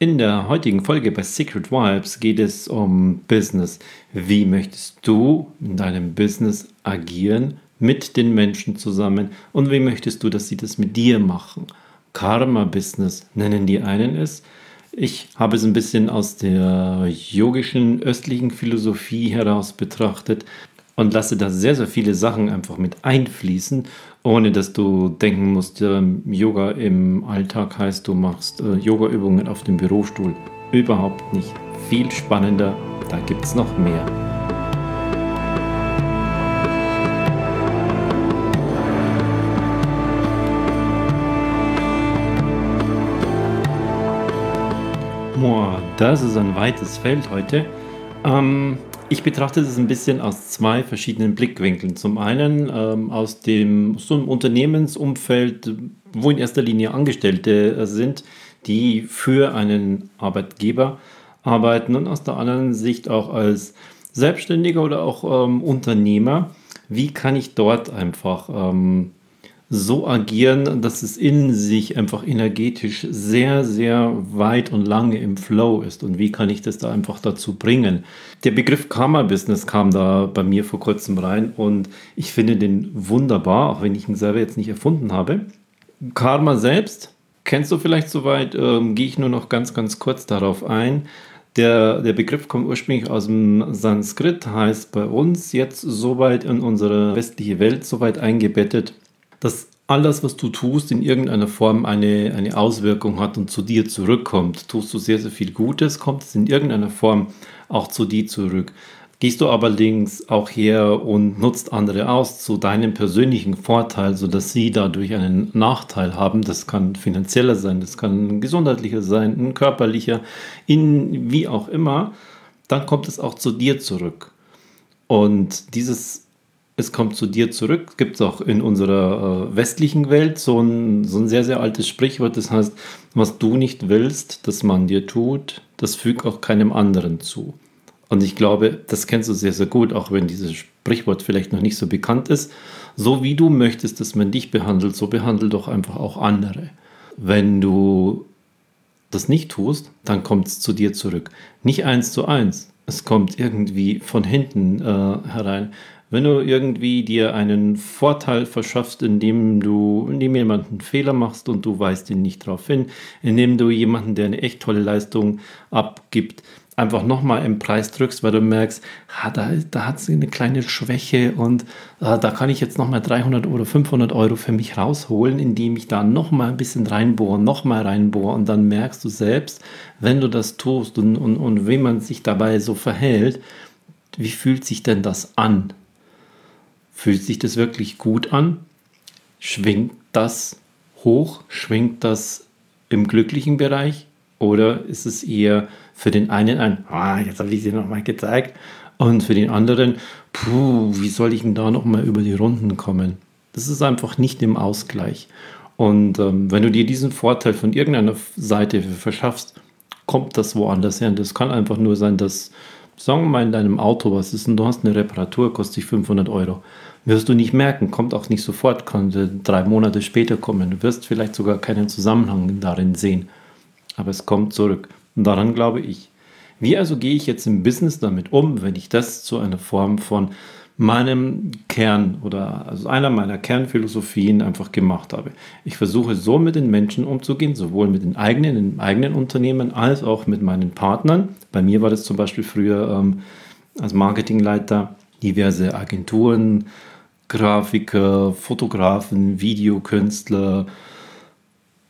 In der heutigen Folge bei Secret Vibes geht es um Business. Wie möchtest du in deinem Business agieren mit den Menschen zusammen und wie möchtest du, dass sie das mit dir machen? Karma-Business nennen die einen es. Ich habe es ein bisschen aus der yogischen östlichen Philosophie heraus betrachtet und lasse da sehr, sehr viele Sachen einfach mit einfließen, ohne dass du denken musst, äh, Yoga im Alltag heißt, du machst äh, Yoga-Übungen auf dem Bürostuhl. Überhaupt nicht. Viel spannender, da gibt es noch mehr. Boah, das ist ein weites Feld heute. Ähm, ich betrachte das ein bisschen aus zwei verschiedenen Blickwinkeln. Zum einen ähm, aus dem so einem Unternehmensumfeld, wo in erster Linie Angestellte äh, sind, die für einen Arbeitgeber arbeiten und aus der anderen Sicht auch als Selbstständiger oder auch ähm, Unternehmer. Wie kann ich dort einfach ähm, so agieren, dass es in sich einfach energetisch sehr, sehr weit und lange im Flow ist. Und wie kann ich das da einfach dazu bringen? Der Begriff Karma-Business kam da bei mir vor kurzem rein und ich finde den wunderbar, auch wenn ich ihn selber jetzt nicht erfunden habe. Karma selbst, kennst du vielleicht soweit, ähm, gehe ich nur noch ganz, ganz kurz darauf ein. Der, der Begriff kommt ursprünglich aus dem Sanskrit, heißt bei uns jetzt soweit in unsere westliche Welt soweit eingebettet, dass alles, was du tust, in irgendeiner Form eine, eine Auswirkung hat und zu dir zurückkommt. Tust du sehr, sehr viel Gutes, kommt es in irgendeiner Form auch zu dir zurück. Gehst du allerdings auch her und nutzt andere aus zu deinem persönlichen Vorteil, sodass sie dadurch einen Nachteil haben, das kann finanzieller sein, das kann gesundheitlicher sein, ein körperlicher, in wie auch immer, dann kommt es auch zu dir zurück. Und dieses es kommt zu dir zurück. Gibt es auch in unserer äh, westlichen Welt so ein, so ein sehr, sehr altes Sprichwort. Das heißt, was du nicht willst, dass man dir tut, das fügt auch keinem anderen zu. Und ich glaube, das kennst du sehr, sehr gut, auch wenn dieses Sprichwort vielleicht noch nicht so bekannt ist. So wie du möchtest, dass man dich behandelt, so behandelt doch einfach auch andere. Wenn du das nicht tust, dann kommt es zu dir zurück. Nicht eins zu eins. Es kommt irgendwie von hinten äh, herein wenn du irgendwie dir einen Vorteil verschaffst, indem du, indem jemand einen Fehler machst und du weißt ihn nicht darauf hin, indem du jemanden, der eine echt tolle Leistung abgibt, einfach nochmal im Preis drückst, weil du merkst, ha, da, da hat sie eine kleine Schwäche und äh, da kann ich jetzt nochmal 300 oder 500 Euro für mich rausholen, indem ich da nochmal ein bisschen reinbohre, nochmal reinbohre und dann merkst du selbst, wenn du das tust und, und, und wie man sich dabei so verhält, wie fühlt sich denn das an? Fühlt sich das wirklich gut an? Schwingt das hoch? Schwingt das im glücklichen Bereich? Oder ist es eher für den einen ein, ah, jetzt habe ich sie nochmal gezeigt, und für den anderen, puh, wie soll ich denn da nochmal über die Runden kommen? Das ist einfach nicht im Ausgleich. Und ähm, wenn du dir diesen Vorteil von irgendeiner Seite verschaffst, kommt das woanders her. Und das kann einfach nur sein, dass Sagen wir mal in deinem Auto, was ist und du hast eine Reparatur, kostet dich 500 Euro. Wirst du nicht merken, kommt auch nicht sofort, könnte drei Monate später kommen. Du wirst vielleicht sogar keinen Zusammenhang darin sehen. Aber es kommt zurück. Und daran glaube ich. Wie also gehe ich jetzt im Business damit um, wenn ich das zu einer Form von meinem Kern oder also einer meiner Kernphilosophien einfach gemacht habe. Ich versuche so mit den Menschen umzugehen, sowohl mit den eigenen, im eigenen Unternehmen als auch mit meinen Partnern. Bei mir war das zum Beispiel früher ähm, als Marketingleiter diverse Agenturen, Grafiker, Fotografen, Videokünstler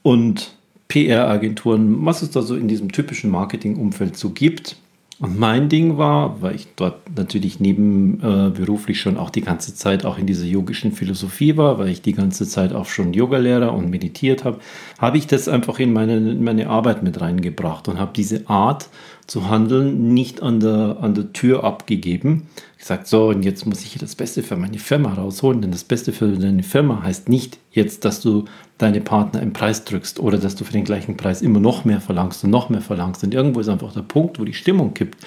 und PR-Agenturen, was es da so in diesem typischen Marketing-Umfeld so gibt. Und mein Ding war, weil ich dort natürlich nebenberuflich äh, schon auch die ganze Zeit auch in dieser yogischen Philosophie war, weil ich die ganze Zeit auch schon Yogalehrer und meditiert habe, habe ich das einfach in meine, in meine Arbeit mit reingebracht und habe diese Art zu handeln nicht an der, an der Tür abgegeben. Gesagt, so, und jetzt muss ich das Beste für meine Firma rausholen, denn das Beste für deine Firma heißt nicht jetzt, dass du deine Partner im Preis drückst oder dass du für den gleichen Preis immer noch mehr verlangst und noch mehr verlangst. Und irgendwo ist einfach der Punkt, wo die Stimmung kippt.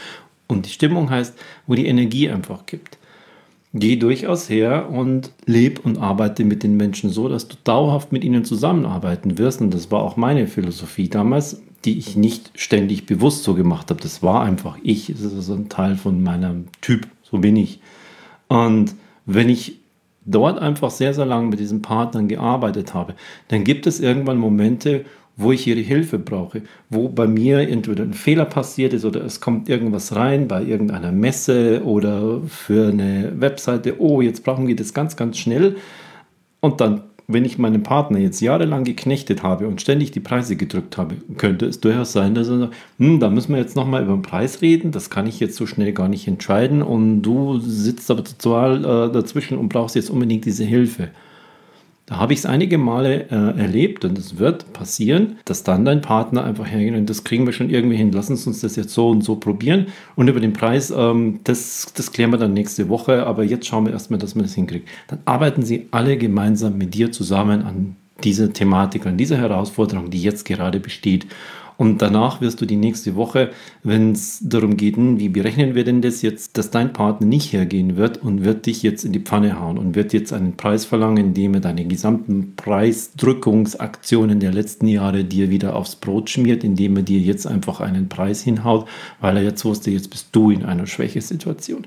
Und die Stimmung heißt, wo die Energie einfach kippt. Geh durchaus her und leb und arbeite mit den Menschen so, dass du dauerhaft mit ihnen zusammenarbeiten wirst. Und das war auch meine Philosophie damals. die ich nicht ständig bewusst so gemacht habe. Das war einfach ich. Das ist ein Teil von meinem Typ. So bin ich. Und wenn ich dort einfach sehr, sehr lange mit diesen Partnern gearbeitet habe, dann gibt es irgendwann Momente, wo ich ihre Hilfe brauche, wo bei mir entweder ein Fehler passiert ist oder es kommt irgendwas rein bei irgendeiner Messe oder für eine Webseite, oh, jetzt brauchen wir das ganz, ganz schnell. Und dann wenn ich meinen Partner jetzt jahrelang geknechtet habe und ständig die Preise gedrückt habe, könnte es durchaus sein, dass er sagt, hm, da müssen wir jetzt nochmal über den Preis reden, das kann ich jetzt so schnell gar nicht entscheiden und du sitzt aber total äh, dazwischen und brauchst jetzt unbedingt diese Hilfe. Da habe ich es einige Male äh, erlebt und es wird passieren, dass dann dein Partner einfach hergeht und das kriegen wir schon irgendwie hin. Lass uns das jetzt so und so probieren. Und über den Preis, ähm, das, das klären wir dann nächste Woche, aber jetzt schauen wir erstmal, dass wir das hinkriegen. Dann arbeiten sie alle gemeinsam mit dir zusammen an dieser Thematik, an dieser Herausforderung, die jetzt gerade besteht. Und danach wirst du die nächste Woche, wenn es darum geht, hm, wie berechnen wir denn das jetzt, dass dein Partner nicht hergehen wird und wird dich jetzt in die Pfanne hauen und wird jetzt einen Preis verlangen, indem er deine gesamten Preisdrückungsaktionen der letzten Jahre dir wieder aufs Brot schmiert, indem er dir jetzt einfach einen Preis hinhaut, weil er jetzt wusste, jetzt bist du in einer Schwächesituation.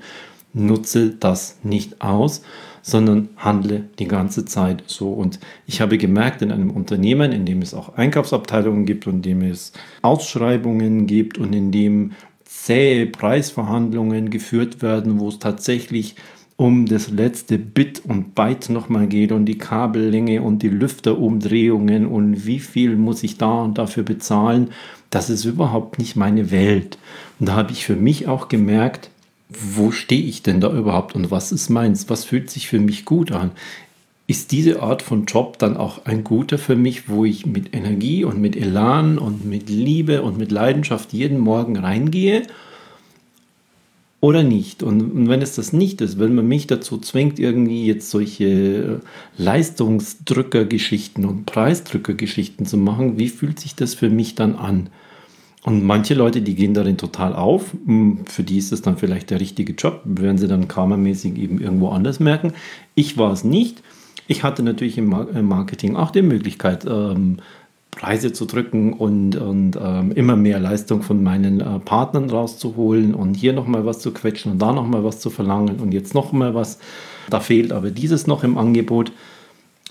Nutze das nicht aus, sondern handle die ganze Zeit so. Und ich habe gemerkt, in einem Unternehmen, in dem es auch Einkaufsabteilungen gibt und in dem es Ausschreibungen gibt und in dem zähe Preisverhandlungen geführt werden, wo es tatsächlich um das letzte Bit und Byte nochmal geht und die Kabellänge und die Lüfterumdrehungen und wie viel muss ich da und dafür bezahlen, das ist überhaupt nicht meine Welt. Und da habe ich für mich auch gemerkt, wo stehe ich denn da überhaupt und was ist meins? Was fühlt sich für mich gut an? Ist diese Art von Job dann auch ein guter für mich, wo ich mit Energie und mit Elan und mit Liebe und mit Leidenschaft jeden Morgen reingehe? Oder nicht? Und, wenn es das nicht ist, wenn man mich dazu zwingt, irgendwie jetzt solche Leistungsdrückergeschichten und Preisdrückergeschichten zu machen, wie fühlt sich das für mich dann an? Und manche Leute, die gehen darin total auf. Hm, für die ist das dann vielleicht der richtige Job, werden sie dann karmamäßig eben irgendwo anders merken. Ich war es nicht. Ich hatte natürlich im Marketing auch die Möglichkeit, ähm, Preise zu drücken und, und ähm, immer mehr Leistung von meinen äh, Partnern rauszuholen und hier nochmal was zu quetschen und da nochmal was zu verlangen und jetzt nochmal was. Da fehlt aber dieses noch im Angebot.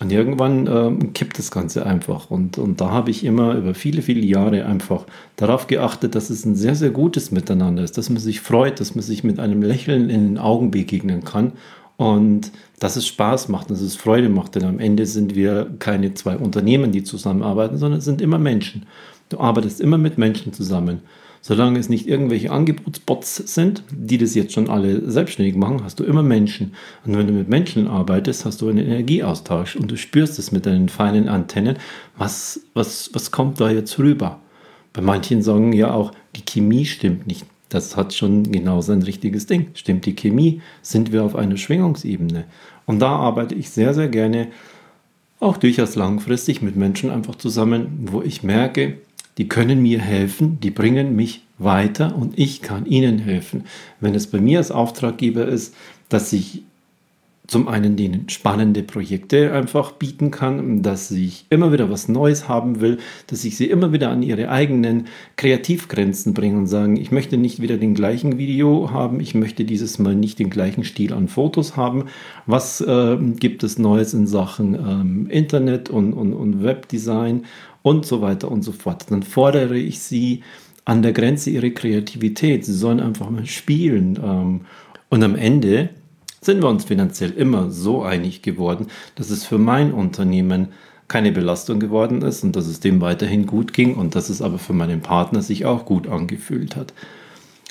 Und irgendwann ähm, kippt das Ganze einfach. Und, und da habe ich immer über viele, viele Jahre einfach darauf geachtet, dass es ein sehr, sehr gutes Miteinander ist, dass man sich freut, dass man sich mit einem Lächeln in den Augen begegnen kann und dass es Spaß macht, dass es Freude macht. Denn am Ende sind wir keine zwei Unternehmen, die zusammenarbeiten, sondern es sind immer Menschen. Du arbeitest immer mit Menschen zusammen. Solange es nicht irgendwelche Angebotsbots sind, die das jetzt schon alle selbstständig machen, hast du immer Menschen. Und wenn du mit Menschen arbeitest, hast du einen Energieaustausch und du spürst es mit deinen feinen Antennen, was, was, was kommt da jetzt rüber. Bei manchen sagen ja auch, die Chemie stimmt nicht. Das hat schon genau sein richtiges Ding. Stimmt die Chemie? Sind wir auf einer Schwingungsebene? Und da arbeite ich sehr, sehr gerne, auch durchaus langfristig mit Menschen einfach zusammen, wo ich merke, die können mir helfen, die bringen mich weiter und ich kann ihnen helfen. Wenn es bei mir als Auftraggeber ist, dass ich zum einen denen spannende Projekte einfach bieten kann, dass ich immer wieder was Neues haben will, dass ich sie immer wieder an ihre eigenen Kreativgrenzen bringe und sagen, ich möchte nicht wieder den gleichen Video haben, ich möchte dieses Mal nicht den gleichen Stil an Fotos haben. Was äh, gibt es Neues in Sachen ähm, Internet und, und, und Webdesign und so weiter und so fort? Dann fordere ich sie an der Grenze ihrer Kreativität. Sie sollen einfach mal spielen. Ähm, und am Ende sind wir uns finanziell immer so einig geworden, dass es für mein Unternehmen keine Belastung geworden ist und dass es dem weiterhin gut ging und dass es aber für meinen Partner sich auch gut angefühlt hat.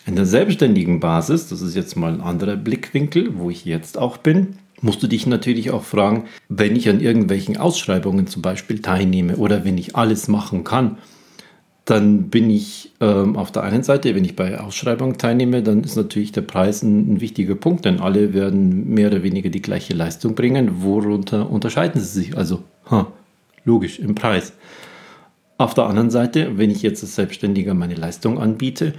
In der selbstständigen Basis, das ist jetzt mal ein anderer Blickwinkel, wo ich jetzt auch bin, musst du dich natürlich auch fragen, wenn ich an irgendwelchen Ausschreibungen zum Beispiel teilnehme oder wenn ich alles machen kann, dann bin ich ähm, auf der einen Seite, wenn ich bei Ausschreibungen teilnehme, dann ist natürlich der Preis ein, ein, wichtiger Punkt, denn alle werden mehr oder weniger die gleiche Leistung bringen. Worunter unterscheiden sie sich? Also, ha, logisch, im Preis. Auf der anderen Seite, wenn ich jetzt als Selbstständiger meine Leistung anbiete,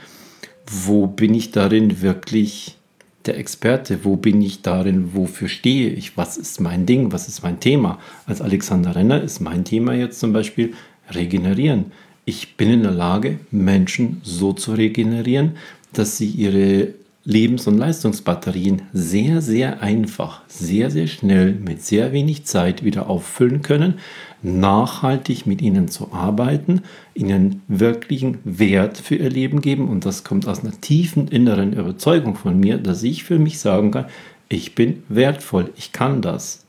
wo bin ich darin wirklich der Experte? Wo bin ich darin? Wofür stehe ich? Was ist mein Ding? Was ist mein Thema? Als Alexander Renner ist mein Thema jetzt zum Beispiel regenerieren ich bin in der Lage, Menschen so zu regenerieren, dass sie ihre Lebens- und Leistungsbatterien sehr, sehr einfach, sehr, sehr schnell mit sehr wenig Zeit wieder auffüllen können, nachhaltig mit ihnen zu arbeiten, ihnen wirklichen Wert für ihr Leben geben. Und das kommt aus einer tiefen inneren Überzeugung von mir, dass ich für mich sagen kann, ich bin wertvoll, ich kann das.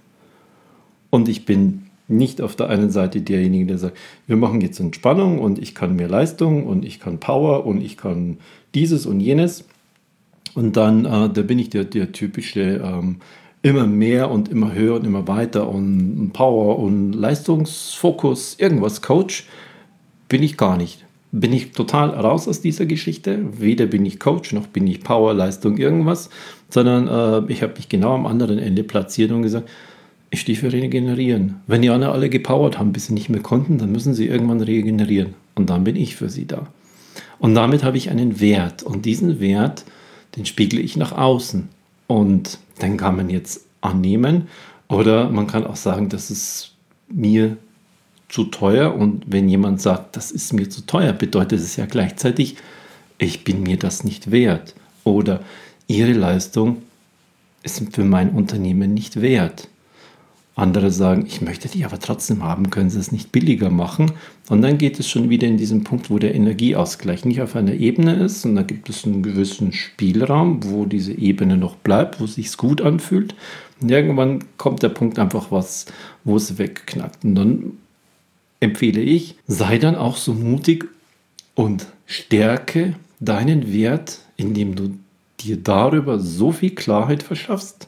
Und ich bin nicht auf der einen Seite derjenige, der sagt, wir machen jetzt Entspannung und ich kann mehr Leistung und ich kann Power und ich kann dieses und jenes. Und dann, äh, da bin ich der, der typische ähm, immer mehr und immer höher und immer weiter und Power und Leistungsfokus, irgendwas Coach, bin ich gar nicht. Bin ich total raus aus dieser Geschichte. Weder bin ich Coach noch bin ich Power, Leistung, irgendwas, sondern äh, ich habe mich genau am anderen Ende platziert und gesagt, ich stehe für Regenerieren. Wenn die anderen alle gepowert haben, bis sie nicht mehr konnten, dann müssen sie irgendwann regenerieren. Und dann bin ich für sie da. Und damit habe ich einen Wert. Und diesen Wert, den spiegle ich nach außen. Und den kann man jetzt annehmen. Oder man kann auch sagen, das ist mir zu teuer. Und wenn jemand sagt, das ist mir zu teuer, bedeutet es ja gleichzeitig, ich bin mir das nicht wert. Oder ihre Leistung ist für mein Unternehmen nicht wert. Andere sagen, ich möchte die aber trotzdem haben, können sie es nicht billiger machen. Und dann geht es schon wieder in diesen Punkt, wo der Energieausgleich nicht auf einer Ebene ist. Und da gibt es einen gewissen Spielraum, wo diese Ebene noch bleibt, wo es sich gut anfühlt. Und irgendwann kommt der Punkt einfach was, wo es wegknackt. Und dann empfehle ich, sei dann auch so mutig und stärke deinen Wert, indem du dir darüber so viel Klarheit verschaffst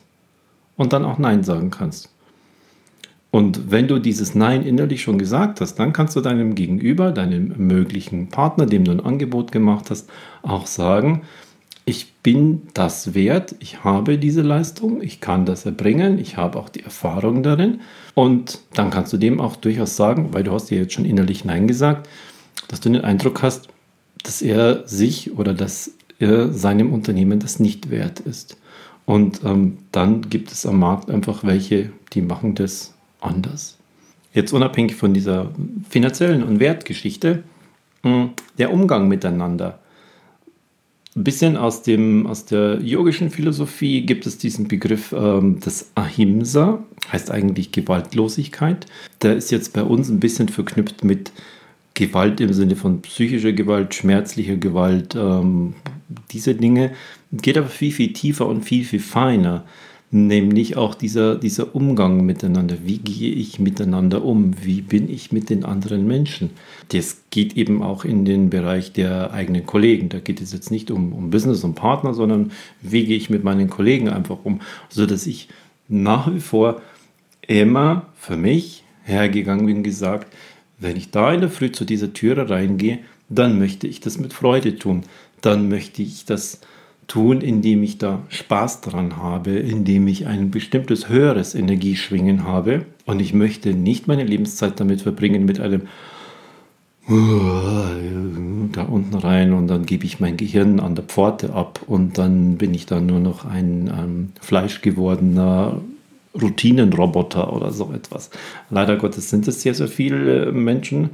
und dann auch Nein sagen kannst. Und wenn du dieses Nein innerlich schon gesagt hast, dann kannst du deinem Gegenüber, deinem möglichen Partner, dem du ein Angebot gemacht hast, auch sagen, ich bin das wert, ich habe diese Leistung, ich kann das erbringen, ich habe auch die Erfahrung darin. Und dann kannst du dem auch durchaus sagen, weil du hast dir jetzt schon innerlich Nein gesagt, dass du den Eindruck hast, dass er sich oder dass er seinem Unternehmen das nicht wert ist. Und ähm, dann gibt es am Markt einfach welche, die machen das anders. Jetzt unabhängig von dieser finanziellen und Wertgeschichte, hm, der Umgang miteinander. Ein bisschen aus, dem, aus der yogischen Philosophie gibt es diesen Begriff ähm, des Ahimsa, heißt eigentlich Gewaltlosigkeit. Der ist jetzt bei uns ein bisschen verknüpft mit Gewalt im Sinne von psychischer Gewalt, schmerzlicher Gewalt, ähm, diese Dinge. Geht aber viel, viel tiefer und viel, viel feiner nämlich auch dieser, dieser Umgang miteinander. Wie gehe ich miteinander um? Wie bin ich mit den anderen Menschen? Das geht eben auch in den Bereich der eigenen Kollegen. Da geht es jetzt nicht um, um Business und Partner, sondern wie gehe ich mit meinen Kollegen einfach um, sodass ich nach wie vor immer für mich hergegangen bin und gesagt, wenn ich da in der Früh zu dieser Türe reingehe, dann möchte ich das mit Freude tun. Dann möchte ich das tun, indem ich da Spaß dran habe, indem ich ein bestimmtes höheres Energieschwingen habe. Und ich möchte nicht meine Lebenszeit damit verbringen mit einem da unten rein und dann gebe ich mein Gehirn an der Pforte ab und dann bin ich dann nur noch ein ähm, fleischgewordener Routinenroboter oder so etwas. Leider Gottes sind es sehr, sehr viele Menschen,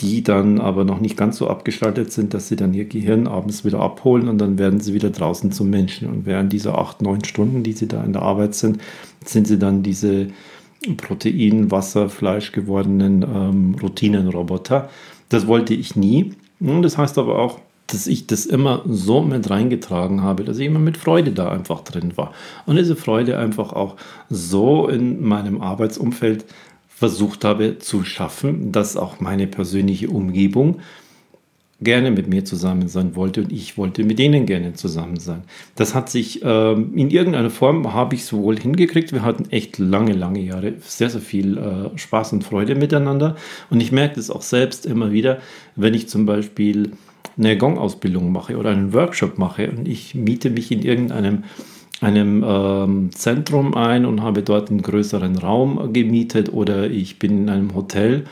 die dann aber noch nicht ganz so abgestaltet sind, dass sie dann ihr Gehirn abends wieder abholen und dann werden sie wieder draußen zum Menschen. Und während dieser acht, neun Stunden, die sie da in der Arbeit sind, sind sie dann diese Protein, Wasser, Fleisch gewordenen ähm, Routinenroboter. Das wollte ich nie. Das heißt aber auch, dass ich das immer so mit reingetragen habe, dass ich immer mit Freude da einfach drin war. Und diese Freude einfach auch so in meinem Arbeitsumfeld versucht habe zu schaffen, dass auch meine persönliche Umgebung gerne mit mir zusammen sein wollte und ich wollte mit denen gerne zusammen sein. Das hat sich ähm, in irgendeiner Form habe ich sowohl hingekriegt. Wir hatten echt lange, lange Jahre sehr, sehr viel äh, Spaß und Freude miteinander. Und ich merke das auch selbst immer wieder, wenn ich zum Beispiel eine Gong-Ausbildung mache oder einen Workshop mache und ich miete mich in irgendeinem einem ähm, Zentrum ein und habe dort einen größeren Raum gemietet oder ich bin in einem Hotel,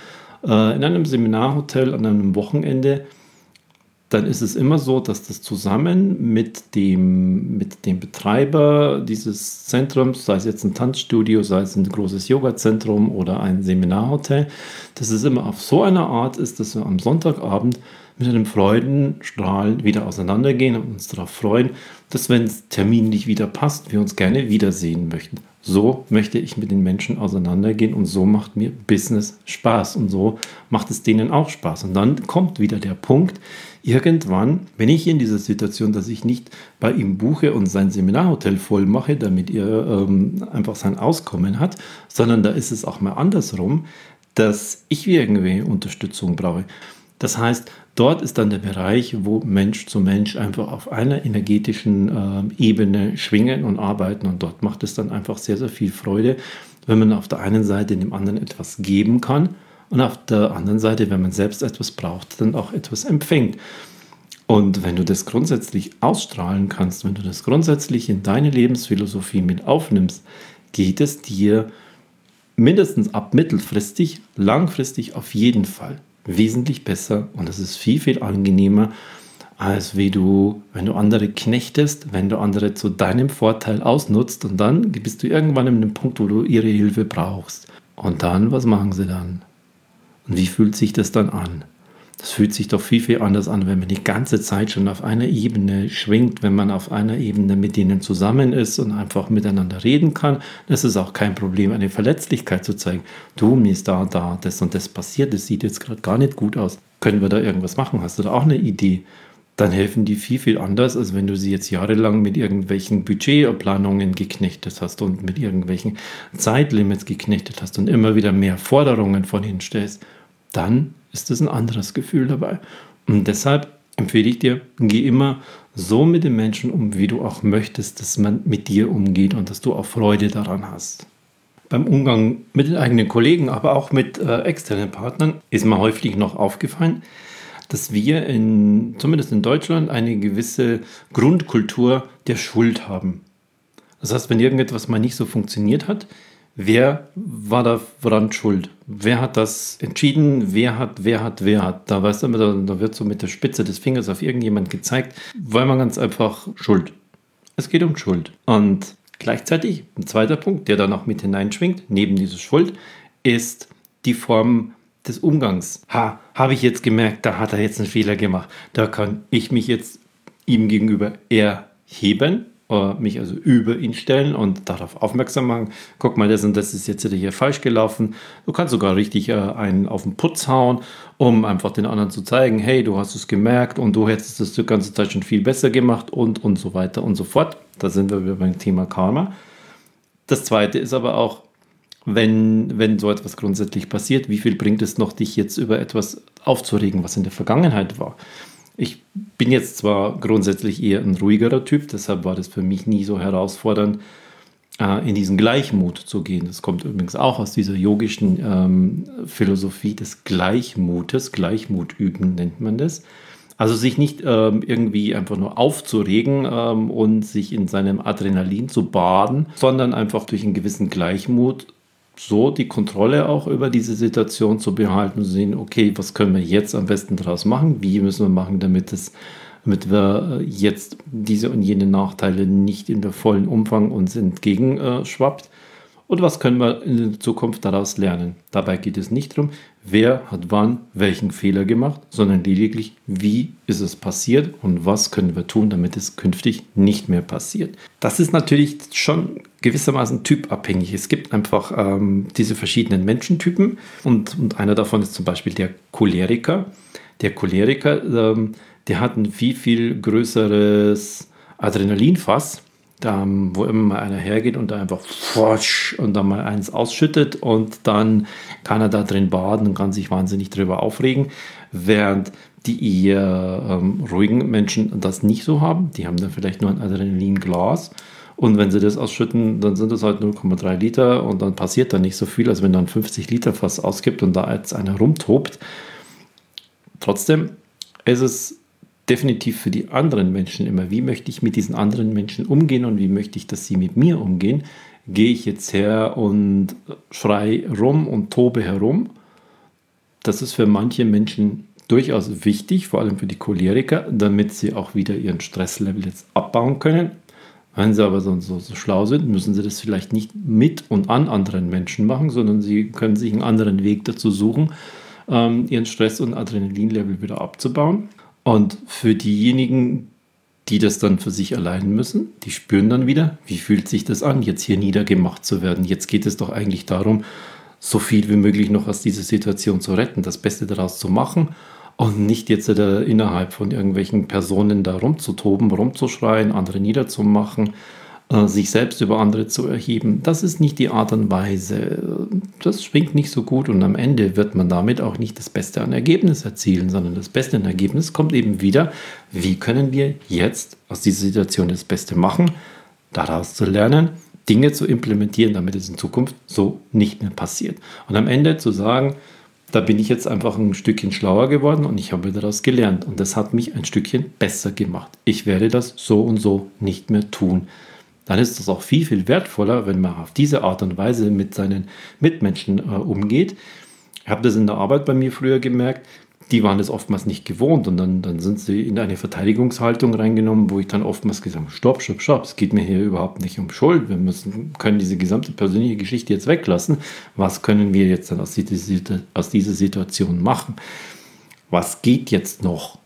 äh, in einem Seminarhotel an einem Wochenende, dann ist es immer so, dass das zusammen mit dem, mit dem Betreiber dieses Zentrums, sei es jetzt ein Tanzstudio, sei es ein großes Yoga-Zentrum oder ein Seminarhotel, dass es immer auf so eine Art ist, dass wir am Sonntagabend mit einem Freudenstrahl wieder auseinandergehen und uns darauf freuen, dass wenn es terminlich wieder passt, wir uns gerne wiedersehen möchten. So möchte ich mit den Menschen auseinandergehen und so macht mir Business Spaß und so macht es denen auch Spaß. Und dann kommt wieder der Punkt, irgendwann bin ich in dieser Situation, dass ich nicht bei ihm buche und sein Seminarhotel voll mache, damit er ähm, einfach sein Auskommen hat, sondern da ist es auch mal andersrum, dass ich irgendwie Unterstützung brauche. Das heißt, dort ist dann der Bereich, wo Mensch zu Mensch einfach auf einer energetischen äh, Ebene schwingen und arbeiten. Und dort macht es dann einfach sehr, sehr viel Freude, wenn man auf der einen Seite dem anderen etwas geben kann und auf der anderen Seite, wenn man selbst etwas braucht, dann auch etwas empfängt. Und wenn du das grundsätzlich ausstrahlen kannst, wenn du das grundsätzlich in deine Lebensphilosophie mit aufnimmst, geht es dir mindestens ab mittelfristig, langfristig auf jeden Fall wesentlich besser und es ist viel, viel angenehmer, als wie du, wenn du andere knechtest, wenn du andere zu deinem Vorteil ausnutzt und dann bist du irgendwann in einem Punkt, wo du ihre Hilfe brauchst. Und dann, was machen sie dann? Und wie fühlt sich das dann an? Das fühlt sich doch viel, viel anders an, wenn man die ganze Zeit schon auf einer Ebene schwingt, wenn man auf einer Ebene mit denen zusammen ist und einfach miteinander reden kann. Das ist auch kein Problem, eine Verletzlichkeit zu zeigen. Du, mir ist da, da, das und das passiert, das sieht jetzt gerade gar nicht gut aus. Können wir da irgendwas machen? Hast du da auch eine Idee? Dann helfen die viel, viel anders, als wenn du sie jetzt jahrelang mit irgendwelchen Budgetplanungen geknechtet hast und mit irgendwelchen Zeitlimits geknechtet hast und immer wieder mehr Forderungen von ihnen stellst dann ist es ein anderes Gefühl dabei. Und deshalb empfehle ich dir, geh immer so mit den Menschen um, wie du auch möchtest, dass man mit dir umgeht und dass du auch Freude daran hast. Beim Umgang mit den eigenen Kollegen, aber auch mit äh, externen Partnern ist mir häufig noch aufgefallen, dass wir in, zumindest in Deutschland eine gewisse Grundkultur der Schuld haben. Das heißt, wenn irgendetwas mal nicht so funktioniert hat, Wer war da daran schuld? Wer hat das entschieden? Wer hat, wer hat, wer hat? Da weißt du, da, da wird so mit der Spitze des Fingers auf irgendjemand gezeigt, weil man ganz einfach Schuld. Es geht um Schuld. Und gleichzeitig, ein zweiter Punkt, der da noch mit hineinschwingt, neben dieser Schuld, ist die Form des Umgangs. Ha, habe ich jetzt gemerkt, da hat er jetzt einen Fehler gemacht. Da kann ich mich jetzt ihm gegenüber erheben äh, mich also über ihn stellen und darauf aufmerksam machen. Guck mal, das und das ist jetzt hier falsch gelaufen. Du kannst sogar richtig äh, einen auf den Putz hauen, um einfach den anderen zu zeigen, hey, du hast es gemerkt und du hättest es die ganze Zeit schon viel besser gemacht und und so weiter und so fort. Da sind wir wieder beim Thema Karma. Das zweite ist aber auch, wenn, wenn so etwas grundsätzlich passiert, wie viel bringt es noch, dich jetzt über etwas aufzuregen, was in der Vergangenheit war? Ich bin jetzt zwar grundsätzlich eher ein ruhigerer Typ, deshalb war das für mich nie so herausfordernd, äh, in diesen Gleichmut zu gehen. Das kommt übrigens auch aus dieser yogischen ähm, Philosophie des Gleichmutes. Gleichmut üben nennt man das. Also sich nicht ähm, irgendwie einfach nur aufzuregen ähm, und sich in seinem Adrenalin zu baden, sondern einfach durch einen gewissen Gleichmut so die Kontrolle auch über diese Situation zu behalten und zu sehen, okay, was können wir jetzt am besten daraus machen? Wie müssen wir machen, damit es damit wir äh, jetzt diese und jene Nachteile nicht in der vollen Umfang uns entgegenschwappt. Und was können wir in Zukunft daraus lernen? Dabei geht es nicht darum, wer hat wann welchen Fehler gemacht, sondern lediglich, wie ist es passiert und was können wir tun, damit es künftig nicht mehr passiert. Das ist natürlich schon gewissermaßen typabhängig. Es gibt einfach ähm, diese verschiedenen Menschentypen und, und einer davon ist zum Beispiel der Choleriker. Der Choleriker, ähm, der hat ein viel, viel größeres Adrenalinfass ähm, wo immer mal einer hergeht und da einfach und dann mal eins ausschüttet und dann kann er da drin baden und kann sich wahnsinnig drüber aufregen, während die eher ähm, ruhigen Menschen das nicht so haben. Die haben dann vielleicht nur ein Adrenalinglas und wenn sie das ausschütten, dann sind das halt 0,3 Liter und dann passiert da nicht so viel, als wenn dann 50 Liter Fass ausgibt und da jetzt einer rumtobt. Trotzdem ist es definitiv für die anderen Menschen immer, wie möchte ich mit diesen anderen Menschen umgehen und wie möchte ich, dass sie mit mir umgehen. Gehe ich jetzt her und schrei rum und tobe herum? Das ist für manche Menschen durchaus wichtig, vor allem für die Choleriker, damit sie auch wieder ihren Stresslevel jetzt abbauen können. Wenn sie aber so, so, so, schlau sind, müssen sie das vielleicht nicht mit und an anderen Menschen machen, sondern sie können sich einen anderen Weg dazu suchen, ähm, ihren Stress- und Adrenalinlevel wieder abzubauen. Und für diejenigen, die das dann für sich allein müssen, die spüren dann wieder, wie fühlt sich das an, jetzt hier niedergemacht zu werden. Jetzt geht es doch eigentlich darum, so viel wie möglich noch aus dieser Situation zu retten, das Beste daraus zu machen und nicht jetzt äh, innerhalb von irgendwelchen Personen da rumzutoben, rumzuschreien, andere niederzumachen, äh, sich selbst über andere zu erheben. Das ist nicht die Art und Weise. Das schwingt nicht so gut und am Ende wird man damit auch nicht das Beste an Ergebnis erzielen, sondern das Beste an Ergebnis kommt eben wieder, wie können wir jetzt aus dieser Situation das Beste machen, daraus zu lernen, Dinge zu implementieren, damit es in Zukunft so nicht mehr passiert. Und am Ende zu sagen, da bin ich jetzt einfach ein Stückchen schlauer geworden und ich habe daraus gelernt. Und das hat mich ein Stückchen besser gemacht. Ich werde das so und so nicht mehr tun. Dann ist es auch viel, viel wertvoller, wenn man auf diese Art und Weise mit seinen Mitmenschen äh, umgeht. Ich habe das in der Arbeit bei mir früher gemerkt die waren das oftmals nicht gewohnt und dann, dann sind sie in eine Verteidigungshaltung reingenommen, wo ich dann oftmals gesagt habe, stopp, stopp, stopp, es geht mir hier überhaupt nicht um Schuld, wir müssen, können diese gesamte persönliche Geschichte jetzt weglassen, was können wir jetzt dann aus dieser, aus dieser Situation machen? Was geht jetzt noch?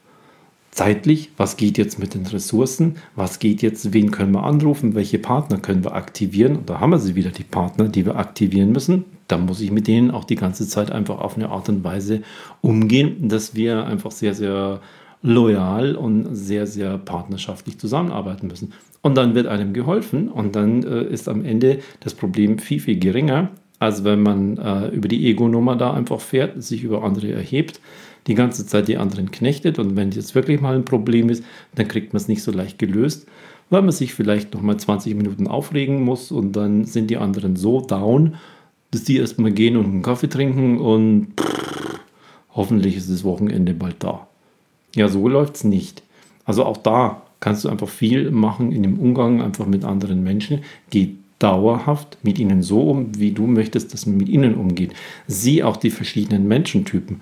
Zeitlich, was geht jetzt mit den Ressourcen, was geht jetzt, wen können wir anrufen, welche Partner können wir aktivieren. Und da haben wir sie wieder, die Partner, die wir aktivieren müssen. Da muss ich mit denen auch die ganze Zeit einfach auf eine Art und Weise umgehen, dass wir einfach sehr, sehr loyal und sehr, sehr partnerschaftlich zusammenarbeiten müssen. Und dann wird einem geholfen und dann äh, ist am Ende das Problem viel, viel geringer, als wenn man äh, über die Ego-Nummer da einfach fährt, sich über andere erhebt die ganze Zeit die anderen knechtet und wenn jetzt wirklich mal ein Problem ist, dann kriegt man es nicht so leicht gelöst, weil man sich vielleicht noch mal 20 Minuten aufregen muss und dann sind die anderen so down, dass die erstmal gehen und einen Kaffee trinken und pff, hoffentlich ist das Wochenende bald da. Ja, so läuft es nicht. Also auch da kannst du einfach viel machen in dem Umgang einfach mit anderen Menschen. Geh dauerhaft mit ihnen so um, wie du möchtest, dass man mit ihnen umgeht. Sieh auch die verschiedenen Menschentypen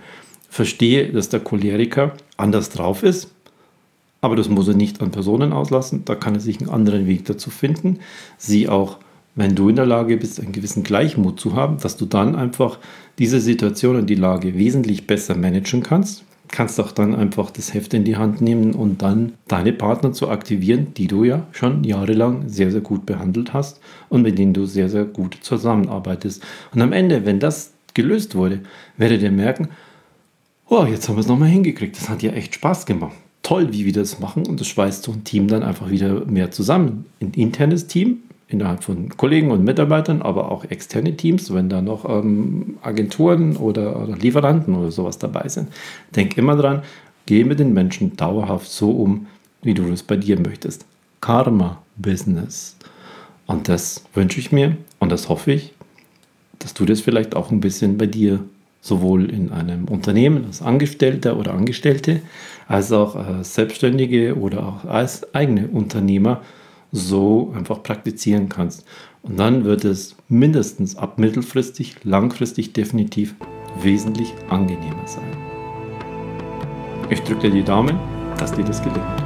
verstehe, dass der Choleriker anders drauf ist, aber das muss er nicht an Personen auslassen. Da kann er sich einen anderen Weg dazu finden. Sie auch, wenn du in der Lage bist, einen gewissen Gleichmut zu haben, dass du dann einfach diese Situation und die Lage wesentlich besser managen kannst. Kannst auch dann einfach das Heft in die Hand nehmen und dann deine Partner zu aktivieren, die du ja schon jahrelang sehr, sehr gut behandelt hast und mit denen du sehr, sehr gut zusammenarbeitest. Und am Ende, wenn das gelöst wurde, werdet ihr merken, oh, jetzt haben wir es nochmal hingekriegt. Das hat ja echt Spaß gemacht. Toll, wie wir das machen und das schweißt so ein Team dann einfach wieder mehr zusammen. Ein internes Team innerhalb von Kollegen und Mitarbeitern, aber auch externe Teams, wenn da noch ähm, Agenturen oder, oder, Lieferanten oder sowas dabei sind. Denk immer dran, geh mit den Menschen dauerhaft so um, wie du das bei dir möchtest. Karma-Business. Und das wünsche ich mir und das hoffe ich, dass du das vielleicht auch ein bisschen bei dir sowohl in einem Unternehmen als Angestellter oder Angestellte, als auch als Selbstständige oder auch als eigene Unternehmer so einfach praktizieren kannst. Und dann wird es mindestens ab mittelfristig, langfristig definitiv wesentlich angenehmer sein. Ich drücke dir die Daumen, dass dir das gelingt.